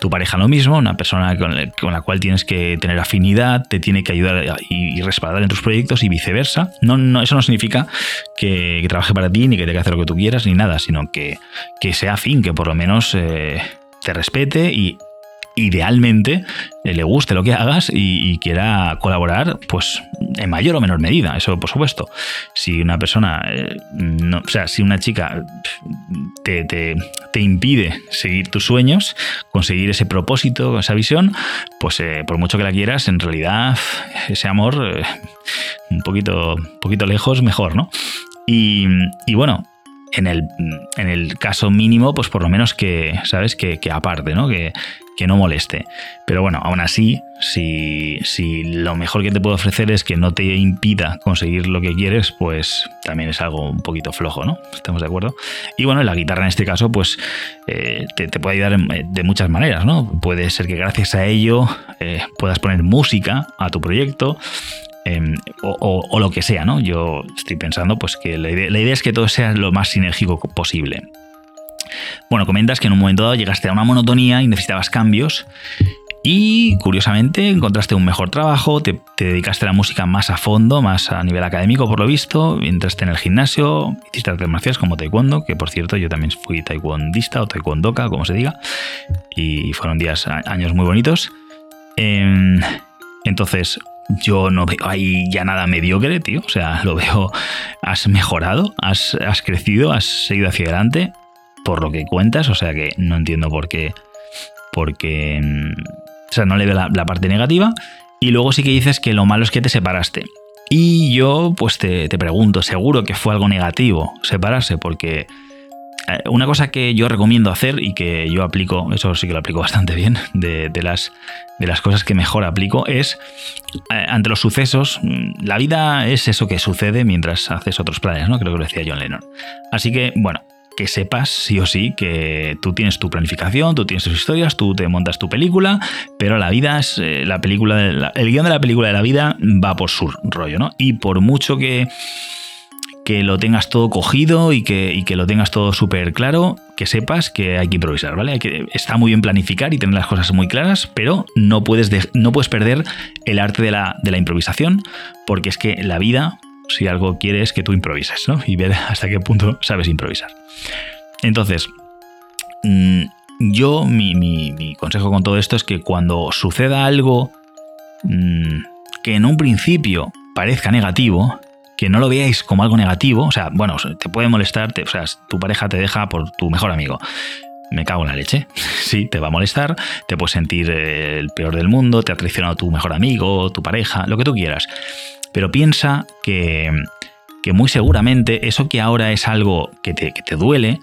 tu pareja lo mismo, una persona con, la cual tienes que tener afinidad, te tiene que ayudar y, respaldar en tus proyectos y viceversa. No, no, eso no significa que, trabaje para ti, ni que tenga que hacer lo que tú quieras, ni nada, sino que, que sea afín, que por lo menos eh, te respete y idealmente eh, le guste lo que hagas y, quiera colaborar, pues en mayor o menor medida, eso por supuesto. Si una persona, eh, no, o sea, si una chica te, te, impide seguir tus sueños, conseguir ese propósito, esa visión, pues eh, por mucho que la quieras, en realidad ese amor un poquito, un poquito lejos, mejor, ¿no? Y, y bueno, en el, en el, caso mínimo, pues por lo menos que, ¿sabes? Que, que aparte, ¿no? Que, que no moleste. Pero bueno, aún así, si, si, lo mejor que te puedo ofrecer es que no te impida conseguir lo que quieres, pues también es algo un poquito flojo, ¿no? ¿Estamos de acuerdo? Y bueno, la guitarra en este caso, pues eh, te, puede ayudar de muchas maneras, ¿no? Puede ser que gracias a ello eh, puedas poner música a tu proyecto. Em, o, lo que sea, ¿no? Yo estoy pensando pues que la idea es que todo sea lo más sinérgico posible. Bueno, comentas que en un momento dado llegaste a una monotonía y necesitabas cambios. Y curiosamente encontraste un mejor trabajo, te, dedicaste a la música más a fondo, más a nivel académico por lo visto, entraste en el gimnasio, hiciste artes marciales como taekwondo, que por cierto yo también fui taekwondista o taekwondoka, como se diga, y fueron días, años muy bonitos. Em, entonces, yo no veo ahí ya nada mediocre, tío. O sea, lo veo, has mejorado, has, has crecido, has seguido hacia adelante por lo que cuentas, o sea que no entiendo por qué, porque, mm, o sea, no le veo la, parte negativa. Y luego sí que dices que lo malo es que te separaste. Y yo pues te, pregunto, seguro que fue algo negativo separarse, porque una cosa que yo recomiendo hacer y que yo aplico, eso sí que lo aplico bastante bien, de, las, de las cosas que mejor aplico, es eh, ante los sucesos, mm, la vida es eso que sucede mientras haces otros planes, ¿no? Creo que lo decía John Lennon. Así que, bueno, que sepas sí o sí que tú tienes tu planificación, tú tienes tus historias, tú te montas tu película, pero la vida es eh, la película, el guion de la película de la vida va por su rollo, ¿no? Y por mucho que, que lo tengas todo cogido y que, que lo tengas todo súper claro, que sepas que hay que improvisar, ¿vale? que, está muy bien planificar y tener las cosas muy claras, pero no puedes, no puedes perder el arte de la, de la improvisación, porque es que la vida si algo quieres que tú improvises, ¿no? Y ver hasta qué punto sabes improvisar. Entonces, mm, yo, mi, consejo con todo esto es que cuando suceda algo mm, que en un principio parezca negativo, que no lo veáis como algo negativo, o sea, bueno, te puede molestar, o sea, tu pareja te deja por tu mejor amigo. Me cago en la leche. Sí, te va a molestar, te puedes sentir eh, el peor del mundo, te ha traicionado tu mejor amigo, tu pareja, lo que tú quieras. Pero piensa que, muy seguramente eso que ahora es algo que te, duele,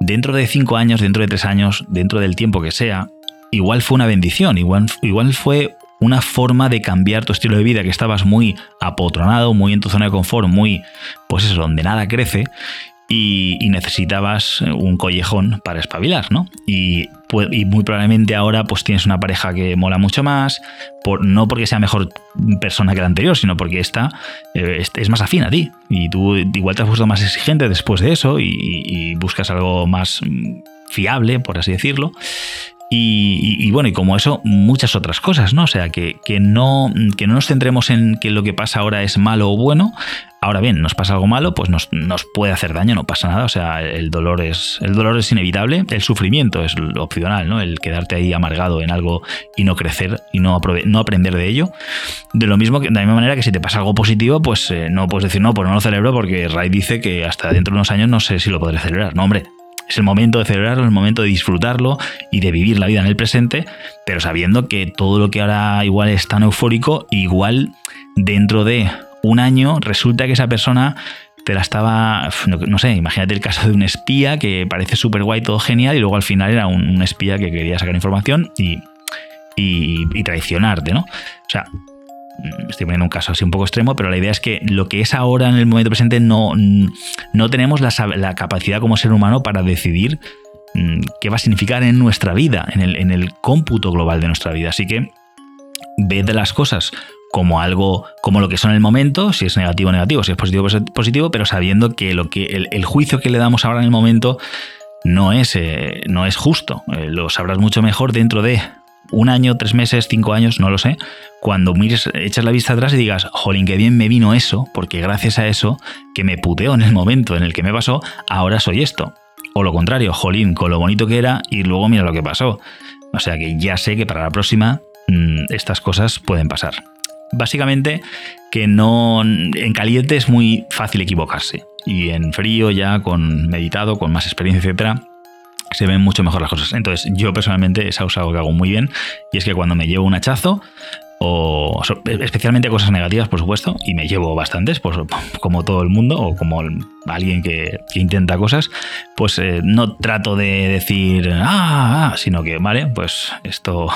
dentro de cinco años, dentro de tres años, dentro del tiempo que sea, igual fue una bendición, igual, igual fue una forma de cambiar tu estilo de vida, que estabas muy apotronado, muy en tu zona de confort, muy, pues eso, donde nada crece, y, necesitabas un collejón para espabilar, ¿no? Y, muy probablemente ahora pues tienes una pareja que mola mucho más, por, no porque sea mejor persona que la anterior, sino porque esta eh, es más afín a ti. Y tú igual te has puesto más exigente después de eso y, buscas algo más mm, fiable, por así decirlo. Y, bueno, y como eso, muchas otras cosas, ¿no? O sea, que, no, que no nos centremos en que lo que pasa ahora es malo o bueno. Ahora bien, nos pasa algo malo, pues nos, puede hacer daño, no pasa nada. O sea, el dolor es, el dolor es inevitable, el sufrimiento es opcional, ¿no? El quedarte ahí amargado en algo y no crecer y no, no aprender de ello. De lo mismo que, de la misma manera que si te pasa algo positivo, pues eh, no puedes decir, no, pues no lo celebro porque Ray dice que hasta dentro de unos años no sé si lo podré celebrar. No, hombre, es el momento de celebrarlo, es el momento de disfrutarlo y de vivir la vida en el presente, pero sabiendo que todo lo que ahora igual es tan eufórico, igual dentro de un año resulta que esa persona te la estaba, no, sé, imagínate el caso de un espía que parece súper guay, todo genial, y luego al final era un, espía que quería sacar información y, y, y traicionarte, ¿no? O sea, estoy poniendo un caso así un poco extremo, pero la idea es que lo que es ahora en el momento presente no, no tenemos la, capacidad como ser humano para decidir mm, qué va a significar en nuestra vida, en el, en el cómputo global de nuestra vida. Así que ved las cosas como algo, como lo que son en el momento, si es negativo negativo, si es positivo positivo, pero sabiendo que, lo que el, juicio que le damos ahora en el momento no es, eh, no es justo. Eh, lo sabrás mucho mejor dentro de un año, tres meses, cinco años, no lo sé, cuando mires, echas la vista atrás y digas, jolín, qué bien me vino eso, porque gracias a eso, que me puteó en el momento en el que me pasó, ahora soy esto. O lo contrario, jolín, con lo bonito que era y luego mira lo que pasó. O sea que ya sé que para la próxima mm, estas cosas pueden pasar. Básicamente que no en caliente es muy fácil equivocarse y en frío ya con meditado, con más experiencia, etcétera, se ven mucho mejor las cosas. Entonces, yo personalmente es algo que hago muy bien y es que cuando me llevo un hachazo, o especialmente cosas negativas, por supuesto, y me llevo bastantes, pues como todo el mundo, o como alguien que, intenta cosas, pues eh, no trato de decir, ah, ah, sino que, vale, pues esto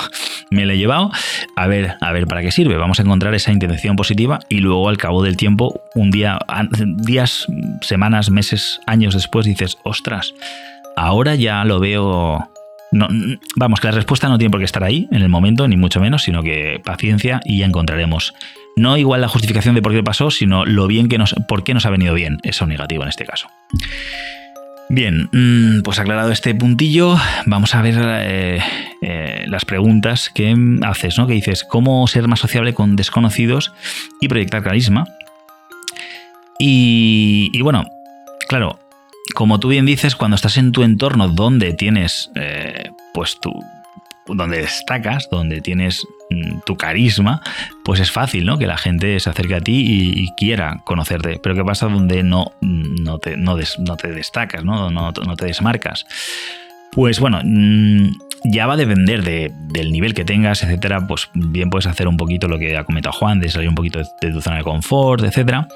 me lo he llevado, a ver, a ver para qué sirve, vamos a encontrar esa intención positiva y luego al cabo del tiempo, un día, días, semanas, meses, años después, dices, ostras, Ahora ya lo veo vamos, que la respuesta no tiene por qué estar ahí en el momento, ni mucho menos, sino que paciencia y ya encontraremos. No igual la justificación de por qué pasó, sino lo bien que nos, por qué nos ha venido bien, eso negativo en este caso. Bien, mm, pues aclarado este puntillo, vamos a ver eh, eh, las preguntas que haces, ¿no? Que dices, ¿cómo ser más sociable con desconocidos y proyectar carisma? Y, y bueno, claro, como tú bien dices, cuando estás en tu entorno donde tienes, eh, pues tu, donde destacas, donde tienes mm, tu carisma, pues es fácil, ¿no? Que la gente se acerque a ti y, quiera conocerte. Pero ¿qué pasa donde no, no, te, no, te destacas, ¿no? No, te desmarcas? Pues bueno, mm, ya va a depender del nivel que tengas, etcétera. Pues bien puedes hacer un poquito lo que ha comentado Juan, de salir un poquito de tu zona de confort, etcétera.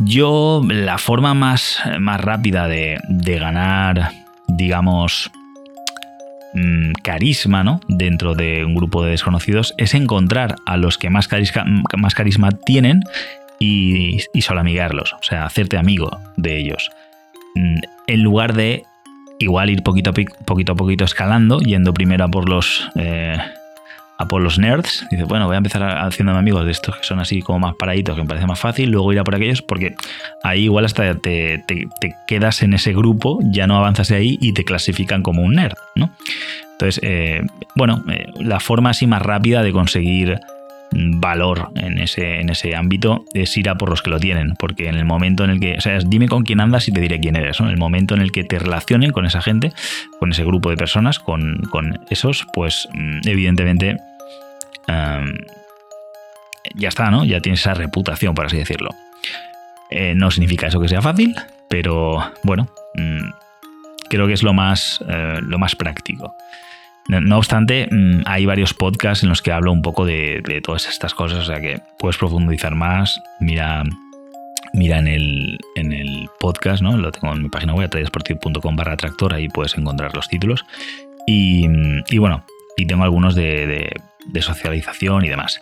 Yo, la forma más, más rápida de, ganar, digamos, mm, carisma ¿no? dentro de un grupo de desconocidos es encontrar a los que más carisma, más carisma tienen y, y solo amigarlos, o sea, hacerte amigo de ellos. Mm, en lugar de igual ir poquito a poquito, poquito escalando, yendo primero a por los... Eh, por los nerds. Dice, bueno, voy a empezar haciéndome amigos de estos que son así como más paraditos, que me parece más fácil, luego ir a por aquellos, porque ahí igual hasta te, quedas en ese grupo, ya no avanzas de ahí y te clasifican como un nerd, ¿no? Entonces, eh, bueno, eh, la forma así más rápida de conseguir valor en ese, en ese ámbito es ir a por los que lo tienen, porque en el momento en el que, o sea, dime con quién andas y te diré quién eres, En el momento en el que te relacionen con esa gente, con ese grupo de personas, con, con esos, pues mm, evidentemente ya está, ¿no? Ya tienes esa reputación, por así decirlo. Eh, no significa eso que sea fácil, pero bueno, mm, creo que es lo más, eh, lo más práctico. No, obstante, mm, hay varios podcasts en los que hablo un poco de, todas estas cosas, o sea que puedes profundizar más. Mira, mira en, el, en el podcast, ¿no? Lo tengo en mi página web, tradesportiv.com barra tractor, ahí puedes encontrar los títulos. Y, bueno, y tengo algunos de socialización y demás.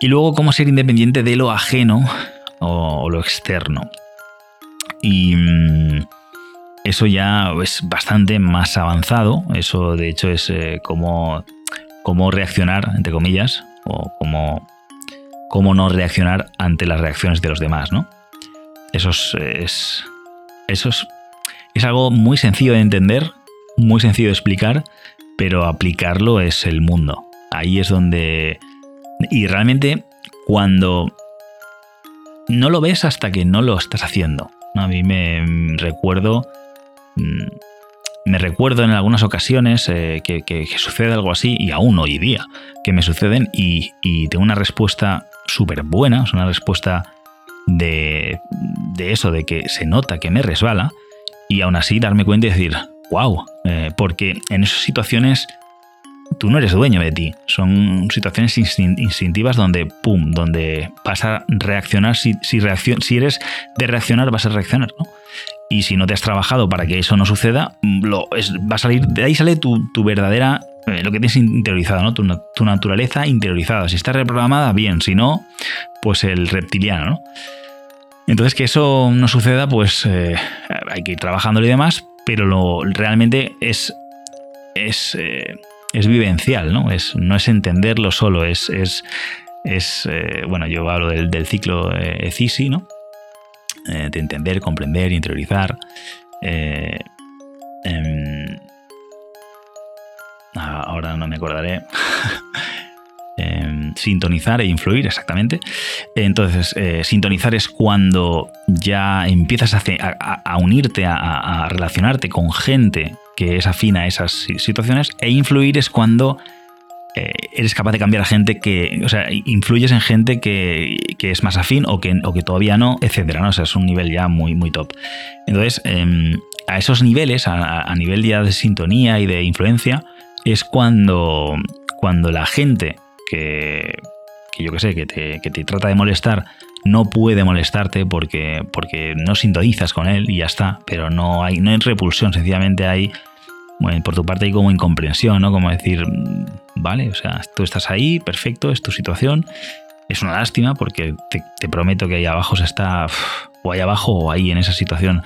Y luego cómo ser independiente de lo ajeno o, lo externo. Y mm, eso ya es bastante más avanzado. Eso de hecho es eh, cómo, reaccionar, entre comillas, o cómo, cómo no reaccionar ante las reacciones de los demás, ¿no? Eso es, eso es, es algo muy sencillo de entender, muy sencillo de explicar pero aplicarlo es el mundo. Ahí es donde... Y realmente cuando no lo ves hasta que no lo estás haciendo. A mí me recuerdo... Mm, me recuerdo en algunas ocasiones eh, que, sucede algo así, y aún hoy día, que me suceden y, y tengo una respuesta súper buena, es una respuesta de, de, eso, de que se nota que me resbala, y aún así darme cuenta y decir, wow, eh, porque en esas situaciones tú no eres dueño de ti. Son situaciones instintivas donde, pum, donde vas a reaccionar. Si, si, si eres de reaccionar, vas a reaccionar, ¿no? Y si no te has trabajado para que eso no suceda, lo, va a salir, de ahí sale tu, verdadera, eh, lo que tienes interiorizado, ¿no? Tu, tu, naturaleza interiorizada. Si está reprogramada, bien. Si no, pues el reptiliano, ¿no? Entonces que eso no suceda, pues eh, hay que ir trabajando y demás, pero lo, realmente es, es, eh, es vivencial, ¿no? Es, no es entenderlo solo, es, es, es eh, bueno, yo hablo del, del ciclo eh, ¿no? de entender, comprender, interiorizar. Em, ahora no me acordaré. Em, sintonizar e influir, exactamente. Entonces, eh, sintonizar es cuando ya empiezas a, unirte, a, relacionarte con gente que es afina a esas situaciones, e influir es cuando eh, eres capaz de cambiar a gente que, o sea, influyes en gente que, es más afín o que, que todavía no, etcétera, ¿no? O sea, es un nivel ya muy, muy top. Entonces, em, a esos niveles, a, nivel ya de sintonía y de influencia, es cuando, cuando la gente que, yo que sé, que te, trata de molestar, no puede molestarte porque, porque no sintonizas con él y ya está, pero no hay, no hay repulsión, sencillamente hay, bueno, por tu parte hay como incomprensión, ¿no? Como decir, mm, vale, o sea, tú estás ahí, perfecto, es tu situación, es una lástima porque te, prometo que ahí abajo se está, o ahí abajo o ahí en esa situación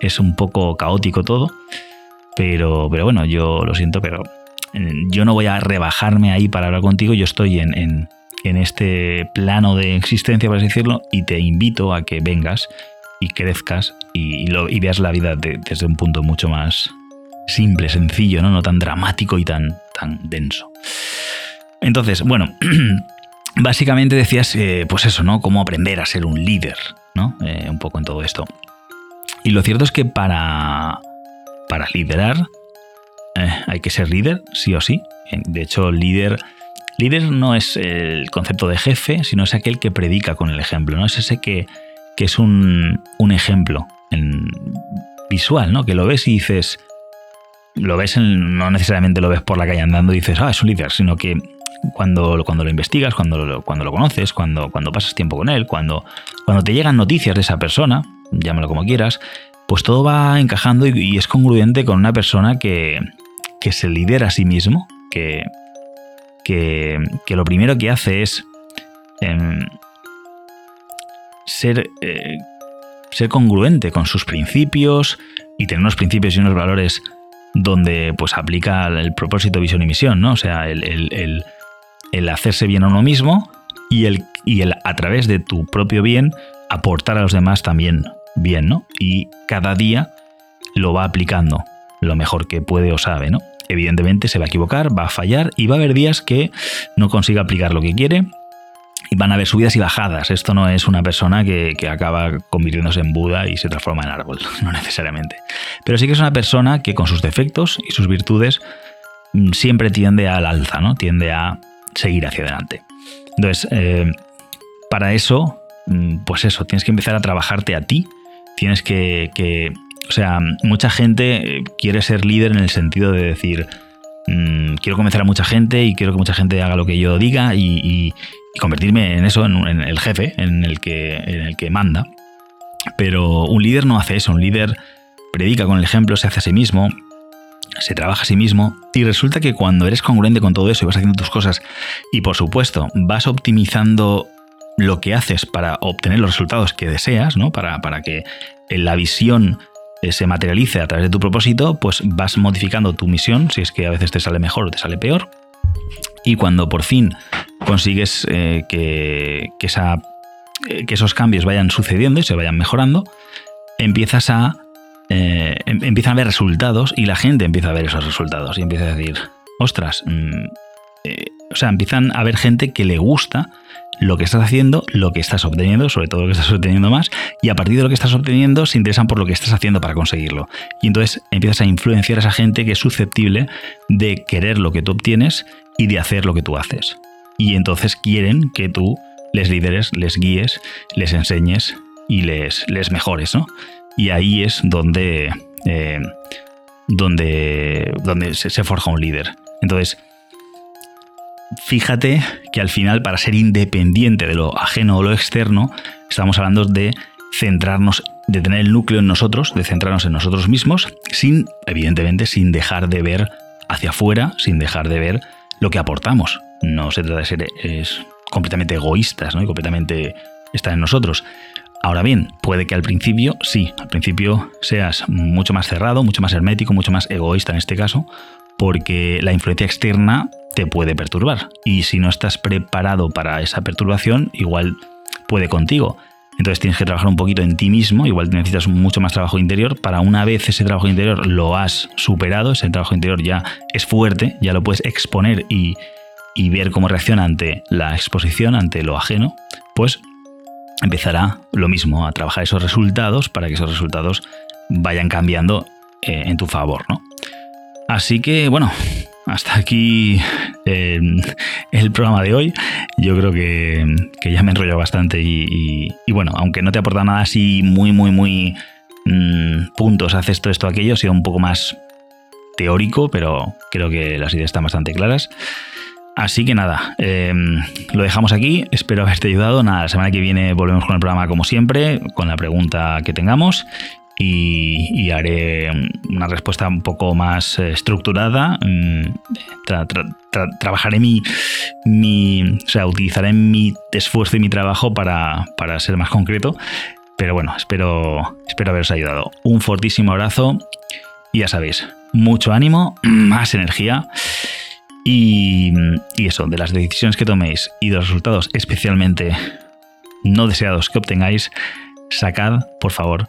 es un poco caótico todo, pero, pero bueno, yo lo siento, pero yo no voy a rebajarme ahí para hablar contigo, yo estoy en, este plano de existencia, por así decirlo, y te invito a que vengas y crezcas y, veas la vida desde un punto mucho más simple, sencillo, ¿no? no tan dramático y tan, tan denso. Entonces, bueno, básicamente decías, eh, pues eso, ¿no? Cómo aprender a ser un líder, ¿no? Eh, un poco en todo esto. Y lo cierto es que para, para liderar eh, hay que ser líder, sí o sí. De hecho, líder, líder no es el concepto de jefe, sino es aquel que predica con el ejemplo, ¿no? Es ese que, que es un, ejemplo visual, ¿no? Que lo ves y dices, lo ves, no necesariamente lo ves por la calle andando y dices, ah, es un líder, sino que cuando, cuando lo investigas, cuando lo, cuando lo conoces, cuando, cuando pasas tiempo con él, cuando, cuando te llegan noticias de esa persona, llámalo como quieras, pues todo va encajando y es congruente con una persona que, que se lidera a sí mismo, que, que, lo primero que hace es em, ser, eh, ser congruente con sus principios y tener unos principios y unos valores donde pues aplica el propósito, visión y misión, ¿no? O sea, el, hacerse bien a uno mismo y el, y el a través de tu propio bien aportar a los demás también bien, ¿no? Y cada día lo va aplicando lo mejor que puede o sabe, ¿no? evidentemente se va a equivocar, va a fallar y va a haber días que no consiga aplicar lo que quiere y van a haber subidas y bajadas. Esto no es una persona que, acaba convirtiéndose en Buda y se transforma en árbol, no necesariamente. Pero sí que es una persona que con sus defectos y sus virtudes mm, siempre tiende al alza, ¿no? Tiende a seguir hacia adelante. Entonces, eh, para eso, mm, pues eso, tienes que empezar a trabajarte a ti, tienes que o sea, mucha gente quiere ser líder en el sentido de decir, mm, quiero convencer a mucha gente y quiero que mucha gente haga lo que yo diga y, convertirme en eso, en, el jefe, en el, que, en el que manda. Pero un líder no hace eso, un líder predica con el ejemplo, se hace a sí mismo, se trabaja a sí mismo y resulta que cuando eres congruente con todo eso y vas haciendo tus cosas y por supuesto vas optimizando lo que haces para obtener los resultados que deseas, ¿no? Para, para que la visión se materialice a través de tu propósito, pues vas modificando tu misión, si es que a veces te sale mejor o te sale peor. Y cuando por fin consigues eh, que, eh, que, esos cambios vayan sucediendo y se vayan mejorando, empiezas a, em, empiezan a ver resultados y la gente empieza a ver esos resultados y empieza a decir, ostras, mm, eh, o sea, empiezan a haber gente que le gusta lo que estás haciendo, lo que estás obteniendo, sobre todo lo que estás obteniendo más, y a partir de lo que estás obteniendo se interesan por lo que estás haciendo para conseguirlo. Y entonces empiezas a influenciar a esa gente que es susceptible de querer lo que tú obtienes y de hacer lo que tú haces. Y entonces quieren que tú les lideres, les guíes, les enseñes y les, les mejores, ¿no? Y ahí es donde, eh, donde, donde se, se forja un líder. Entonces, fíjate que al final, para ser independiente de lo ajeno o lo externo, estamos hablando de centrarnos, de tener el núcleo en nosotros, de centrarnos en nosotros mismos, sin, evidentemente, sin dejar de ver hacia afuera, sin dejar de ver lo que aportamos. No se trata de ser es, completamente egoístas, ¿no? Y completamente estar en nosotros. Ahora bien, puede que al principio, sí, al principio seas mucho más cerrado, mucho más hermético, mucho más egoísta en este caso, porque la influencia externa te puede perturbar. Y si no estás preparado para esa perturbación, igual puede contigo. Entonces tienes que trabajar un poquito en ti mismo, igual necesitas mucho más trabajo interior. Para una vez ese trabajo interior lo has superado, ese trabajo interior ya es fuerte, ya lo puedes exponer y, y ver cómo reacciona ante la exposición, ante lo ajeno, pues empezará lo mismo a trabajar esos resultados para que esos resultados vayan cambiando eh, en tu favor, ¿no? Así que, bueno, hasta aquí eh, el programa de hoy. Yo creo que, ya me enrollo bastante y, bueno, aunque no te aporta nada así muy, muy, muy mm, puntos, haces esto, esto, aquello, ha sido un poco más teórico, pero creo que las ideas están bastante claras. Así que nada, em, lo dejamos aquí. Espero haberte ayudado. Nada, la semana que viene volvemos con el programa como siempre, con la pregunta que tengamos y, haré una respuesta un poco más eh, estructurada. Mm, trabajaré mi, O sea, utilizaré mi esfuerzo y mi trabajo para, ser más concreto. Pero bueno, espero, espero haberos ayudado. Un fortísimo abrazo y ya sabéis, mucho ánimo, más energía. Y, y, eso, de las decisiones que toméis y de los resultados especialmente no deseados que obtengáis, sacad, por favor,